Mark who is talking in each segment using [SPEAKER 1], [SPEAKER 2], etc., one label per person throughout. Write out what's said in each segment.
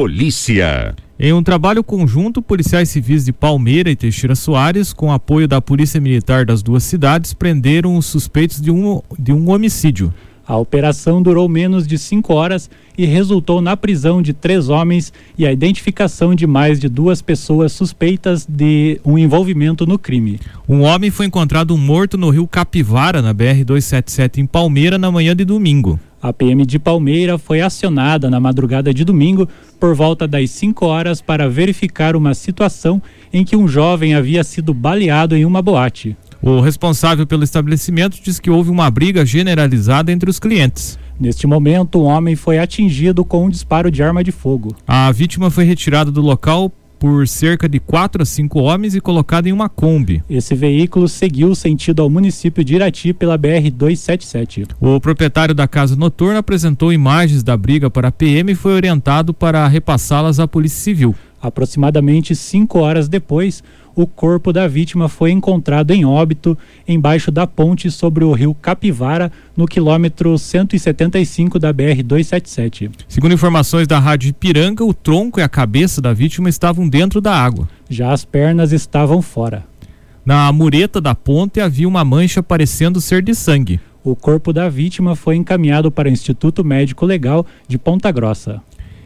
[SPEAKER 1] Polícia.
[SPEAKER 2] Em um trabalho conjunto, policiais civis de Palmeira e Teixeira Soares, com apoio da Polícia Militar das duas cidades, prenderam os suspeitos de um, de um homicídio.
[SPEAKER 3] A operação durou menos de cinco horas e resultou na prisão de três homens e a identificação de mais de duas pessoas suspeitas de um envolvimento no crime.
[SPEAKER 2] Um homem foi encontrado morto no rio Capivara, na BR-277, em Palmeira, na manhã de domingo.
[SPEAKER 3] A PM de Palmeira foi acionada na madrugada de domingo por volta das 5 horas para verificar uma situação em que um jovem havia sido baleado em uma boate.
[SPEAKER 2] O responsável pelo estabelecimento diz que houve uma briga generalizada entre os clientes.
[SPEAKER 3] Neste momento, um homem foi atingido com um disparo de arma de fogo.
[SPEAKER 2] A vítima foi retirada do local por cerca de quatro a cinco homens e colocada em uma Kombi.
[SPEAKER 3] Esse veículo seguiu sentido ao município de Irati pela BR-277.
[SPEAKER 2] O proprietário da casa noturna apresentou imagens da briga para a PM e foi orientado para repassá-las à Polícia Civil.
[SPEAKER 3] Aproximadamente cinco horas depois, o corpo da vítima foi encontrado em óbito embaixo da ponte sobre o rio Capivara, no quilômetro 175 da BR-277.
[SPEAKER 2] Segundo informações da Rádio Ipiranga, o tronco e a cabeça da vítima estavam dentro da água.
[SPEAKER 3] Já as pernas estavam fora.
[SPEAKER 2] Na mureta da ponte havia uma mancha parecendo ser de sangue.
[SPEAKER 3] O corpo da vítima foi encaminhado para o Instituto Médico Legal de Ponta Grossa.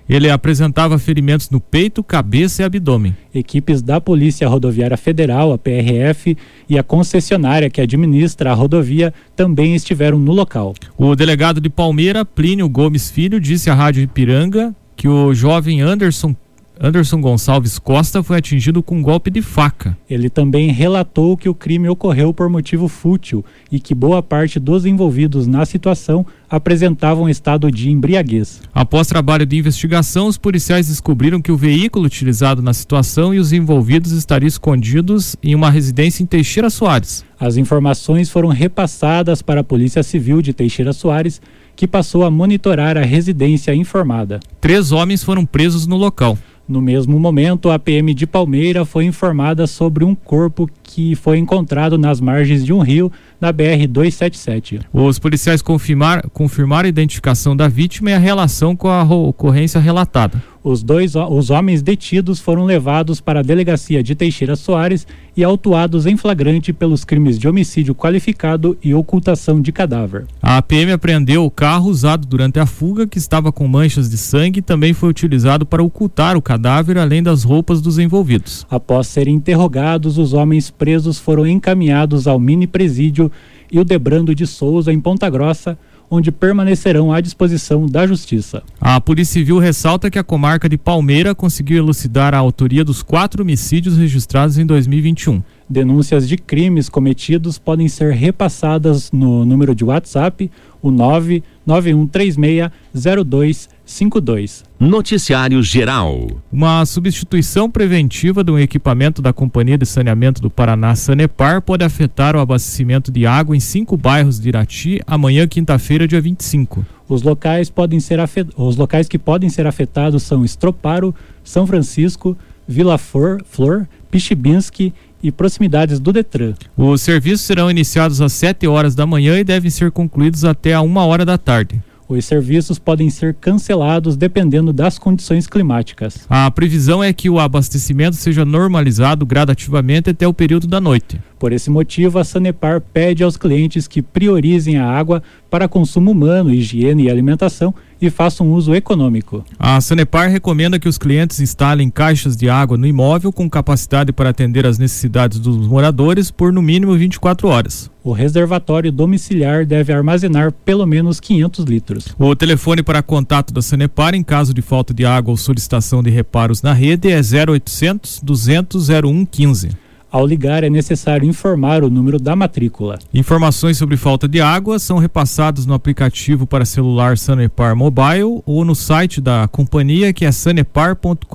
[SPEAKER 2] Ele apresentava ferimentos no peito, cabeça e abdômen.
[SPEAKER 3] Equipes da Polícia Rodoviária Federal, a PRF, e a concessionária que administra a rodovia também estiveram no local.
[SPEAKER 2] O delegado de Palmeira, Plínio Gomes Filho, disse à Rádio Ipiranga que o jovem Anderson Anderson Gonçalves Costa foi atingido com um golpe de faca.
[SPEAKER 3] Ele também relatou que o crime ocorreu por motivo fútil e que boa parte dos envolvidos na situação apresentavam estado de embriaguez.
[SPEAKER 2] Após trabalho de investigação, os policiais descobriram que o veículo utilizado na situação e os envolvidos estariam escondidos em uma residência em Teixeira Soares.
[SPEAKER 3] As informações foram repassadas para a Polícia Civil de Teixeira Soares, que passou a monitorar a residência informada.
[SPEAKER 2] Três homens foram presos no local.
[SPEAKER 3] No mesmo momento, a PM de Palmeira foi informada sobre um corpo que foi encontrado nas margens de um rio na BR-277.
[SPEAKER 2] Os policiais confirmar, confirmaram a identificação da vítima e a relação com a ocorrência relatada.
[SPEAKER 3] Os dois os homens detidos foram levados para a delegacia de Teixeira Soares e autuados em flagrante pelos crimes de homicídio qualificado e ocultação de cadáver.
[SPEAKER 2] A PM apreendeu o carro usado durante a fuga, que estava com manchas de sangue e também foi utilizado para ocultar o cadáver, além das roupas dos envolvidos.
[SPEAKER 3] Após serem interrogados, os homens presos foram encaminhados ao mini presídio e o Debrando de Souza, em Ponta Grossa, onde permanecerão à disposição da Justiça.
[SPEAKER 2] A Polícia Civil ressalta que a comarca de Palmeira conseguiu elucidar a autoria dos quatro homicídios registrados em 2021.
[SPEAKER 3] Denúncias de crimes cometidos podem ser repassadas no número de WhatsApp, o 991360252.
[SPEAKER 1] Noticiário Geral.
[SPEAKER 2] Uma substituição preventiva de um equipamento da Companhia de Saneamento do Paraná, Sanepar, pode afetar o abastecimento de água em cinco bairros de Irati amanhã, quinta-feira, dia 25.
[SPEAKER 3] Os locais, podem ser afet... Os locais que podem ser afetados são Estroparo, São Francisco, Vila Flor, Flor Pichibinski e proximidades do Detran.
[SPEAKER 2] Os serviços serão iniciados às 7 horas da manhã e devem ser concluídos até a 1 hora da tarde.
[SPEAKER 3] Os serviços podem ser cancelados dependendo das condições climáticas.
[SPEAKER 2] A previsão é que o abastecimento seja normalizado gradativamente até o período da noite.
[SPEAKER 3] Por esse motivo, a Sanepar pede aos clientes que priorizem a água para consumo humano, higiene e alimentação e façam uso econômico.
[SPEAKER 2] A Sanepar recomenda que os clientes instalem caixas de água no imóvel com capacidade para atender às necessidades dos moradores por no mínimo 24 horas.
[SPEAKER 3] O reservatório domiciliar deve armazenar pelo menos 500 litros.
[SPEAKER 2] O telefone para contato da Sanepar em caso de falta de água ou solicitação de reparos na rede é 0800 200 0115.
[SPEAKER 3] Ao ligar, é necessário informar o número da matrícula.
[SPEAKER 2] Informações sobre falta de água são repassadas no aplicativo para celular Sanepar Mobile ou no site da companhia que é sanepar.com.br.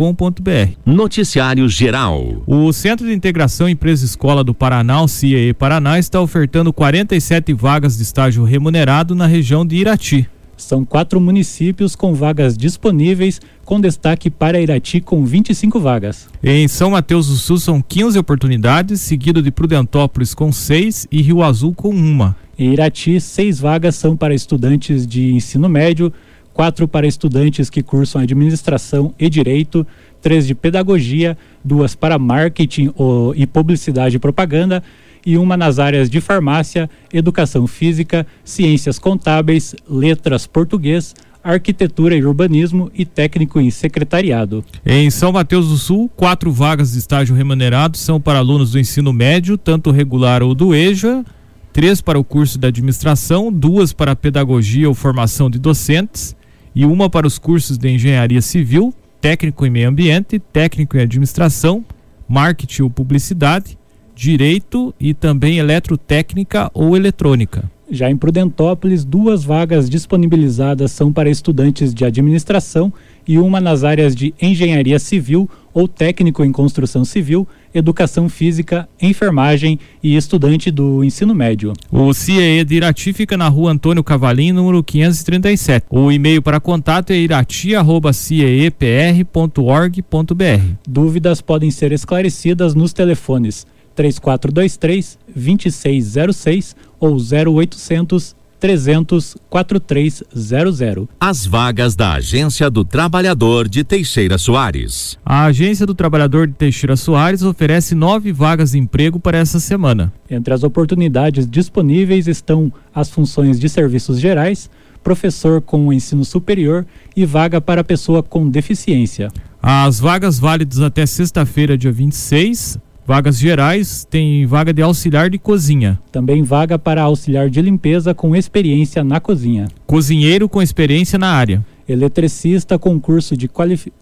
[SPEAKER 1] Noticiário Geral.
[SPEAKER 2] O Centro de Integração Empresa Escola do Paraná, o CIE Paraná, está ofertando 47 vagas de estágio remunerado na região de Irati.
[SPEAKER 3] São quatro municípios com vagas disponíveis, com destaque para Irati com 25 vagas.
[SPEAKER 2] Em São Mateus do Sul são 15 oportunidades, seguido de Prudentópolis com 6 e Rio Azul com uma.
[SPEAKER 3] Em Irati, seis vagas são para estudantes de ensino médio, quatro para estudantes que cursam administração e direito, três de pedagogia, duas para marketing e publicidade e propaganda e uma nas áreas de farmácia, educação física, ciências contábeis, letras português, arquitetura e urbanismo e técnico em secretariado.
[SPEAKER 2] Em São Mateus do Sul, quatro vagas de estágio remunerado são para alunos do ensino médio, tanto regular ou do EJA, três para o curso de administração, duas para pedagogia ou formação de docentes e uma para os cursos de engenharia civil, técnico em meio ambiente, técnico em administração, marketing ou publicidade, direito e também eletrotécnica ou eletrônica.
[SPEAKER 3] Já em Prudentópolis, duas vagas disponibilizadas são para estudantes de administração e uma nas áreas de engenharia civil ou técnico em construção civil, educação física, enfermagem e estudante do ensino médio.
[SPEAKER 2] O CIE de Irati fica na rua Antônio Cavalim, número 537. O e-mail para contato é irati.ciepr.org.br.
[SPEAKER 3] Dúvidas podem ser esclarecidas nos telefones 3423 2606 ou 0800 300 4300.
[SPEAKER 1] As vagas da Agência do Trabalhador de Teixeira Soares.
[SPEAKER 2] A Agência do Trabalhador de Teixeira Soares oferece nove vagas de emprego para essa semana.
[SPEAKER 3] Entre as oportunidades disponíveis estão as funções de serviços gerais, professor com ensino superior e vaga para pessoa com deficiência.
[SPEAKER 2] As vagas válidas até sexta-feira, dia 26, Vagas gerais tem vaga de auxiliar de cozinha.
[SPEAKER 3] Também vaga para auxiliar de limpeza com experiência na cozinha.
[SPEAKER 2] Cozinheiro com experiência na área.
[SPEAKER 3] Eletricista com curso de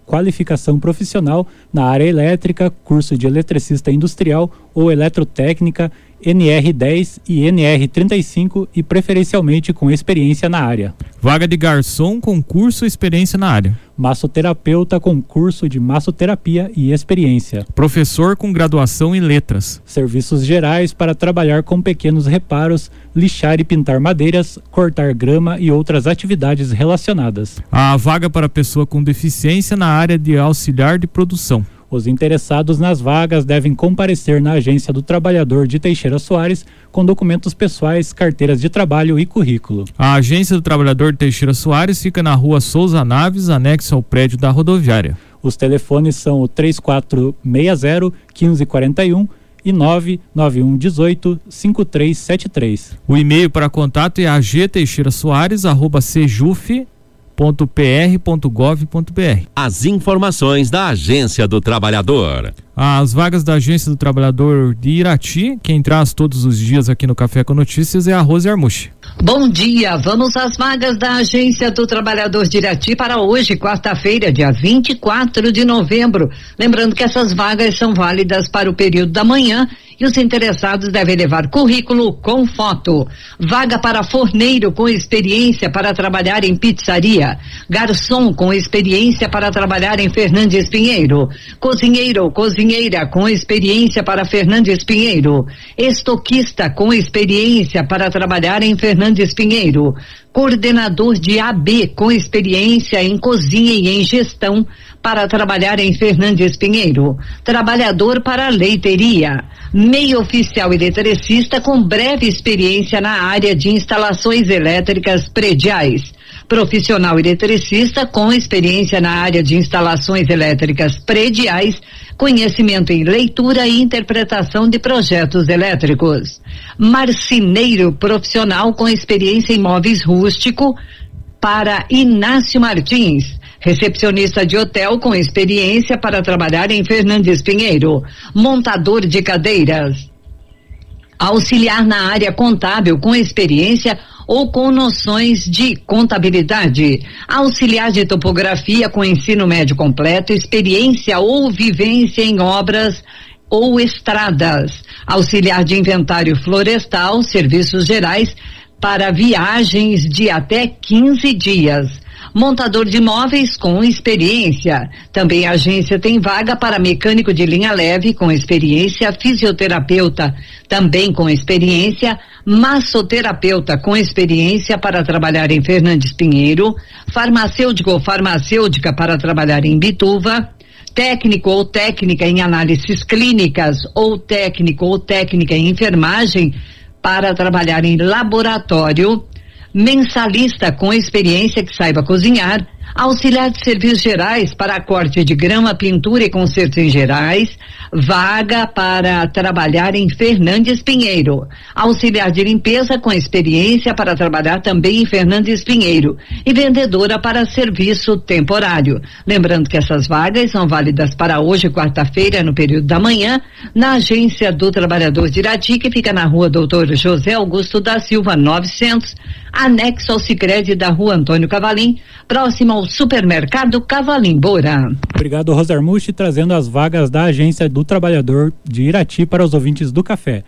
[SPEAKER 3] qualificação profissional na área elétrica, curso de eletricista industrial ou eletrotécnica NR10 e NR35 e preferencialmente com experiência na área.
[SPEAKER 2] Vaga de garçom com curso e experiência na área.
[SPEAKER 3] Massoterapeuta com curso de massoterapia e experiência.
[SPEAKER 2] Professor com graduação em letras.
[SPEAKER 3] Serviços gerais para trabalhar com pequenos reparos, lixar e pintar madeiras, cortar grama e outras atividades relacionadas.
[SPEAKER 2] A vaga para pessoa com deficiência na área de auxiliar de produção.
[SPEAKER 3] Os interessados nas vagas devem comparecer na Agência do Trabalhador de Teixeira Soares com documentos pessoais, carteiras de trabalho e currículo.
[SPEAKER 2] A Agência do Trabalhador de Teixeira Soares fica na rua Souza Naves, anexo ao prédio da rodoviária.
[SPEAKER 3] Os telefones são o 3460 1541 e 991 18 5373.
[SPEAKER 2] O e-mail para contato é agteixeirasoares@cjuf www.pr.gov.br.
[SPEAKER 1] As informações da Agência do Trabalhador.
[SPEAKER 2] As vagas da Agência do Trabalhador de Irati, quem traz todos os dias aqui no Café com Notícias é a Rose Armuche.
[SPEAKER 4] Bom dia, vamos às vagas da Agência do Trabalhador de Irati para hoje, quarta-feira, dia 24 de novembro. Lembrando que essas vagas são válidas para o período da manhã e os interessados devem levar currículo com foto. Vaga para forneiro com experiência para trabalhar em pizzaria. Garçom com experiência para trabalhar em Fernandes Pinheiro. Cozinheiro ou cozinheira com experiência para Fernandes Pinheiro. Estoquista com experiência para trabalhar em Fernandes Pinheiro. Coordenador de AB com experiência em cozinha e em gestão para trabalhar em Fernandes Pinheiro. Trabalhador para leiteria meio oficial eletricista com breve experiência na área de instalações elétricas prediais. Profissional eletricista com experiência na área de instalações elétricas prediais, conhecimento em leitura e interpretação de projetos elétricos. Marceneiro profissional com experiência em móveis rústico para Inácio Martins. Recepcionista de hotel com experiência para trabalhar em Fernandes Pinheiro, montador de cadeiras, auxiliar na área contábil com experiência ou com noções de contabilidade, auxiliar de topografia com ensino médio completo, experiência ou vivência em obras ou estradas, auxiliar de inventário florestal, serviços gerais para viagens de até 15 dias. Montador de móveis com experiência. Também a agência tem vaga para mecânico de linha leve com experiência, fisioterapeuta. Também com experiência, massoterapeuta com experiência para trabalhar em Fernandes Pinheiro, farmacêutico ou farmacêutica para trabalhar em Bituva, técnico ou técnica em análises clínicas ou técnico ou técnica em enfermagem para trabalhar em laboratório mensalista com experiência que saiba cozinhar, auxiliar de serviços gerais para corte de grama, pintura e consertos em gerais, vaga para trabalhar em Fernandes Pinheiro, auxiliar de limpeza com experiência para trabalhar também em Fernandes Pinheiro. E vendedora para serviço temporário. Lembrando que essas vagas são válidas para hoje, quarta-feira, no período da manhã, na agência do trabalhador de Irati, que fica na rua Doutor José Augusto da Silva 900, anexo ao Sicredi da rua Antônio Cavalim, próximo ao supermercado Cavalim Bora.
[SPEAKER 3] Obrigado, Rosarmuchi, trazendo as vagas da agência do trabalhador de Irati para os ouvintes do café.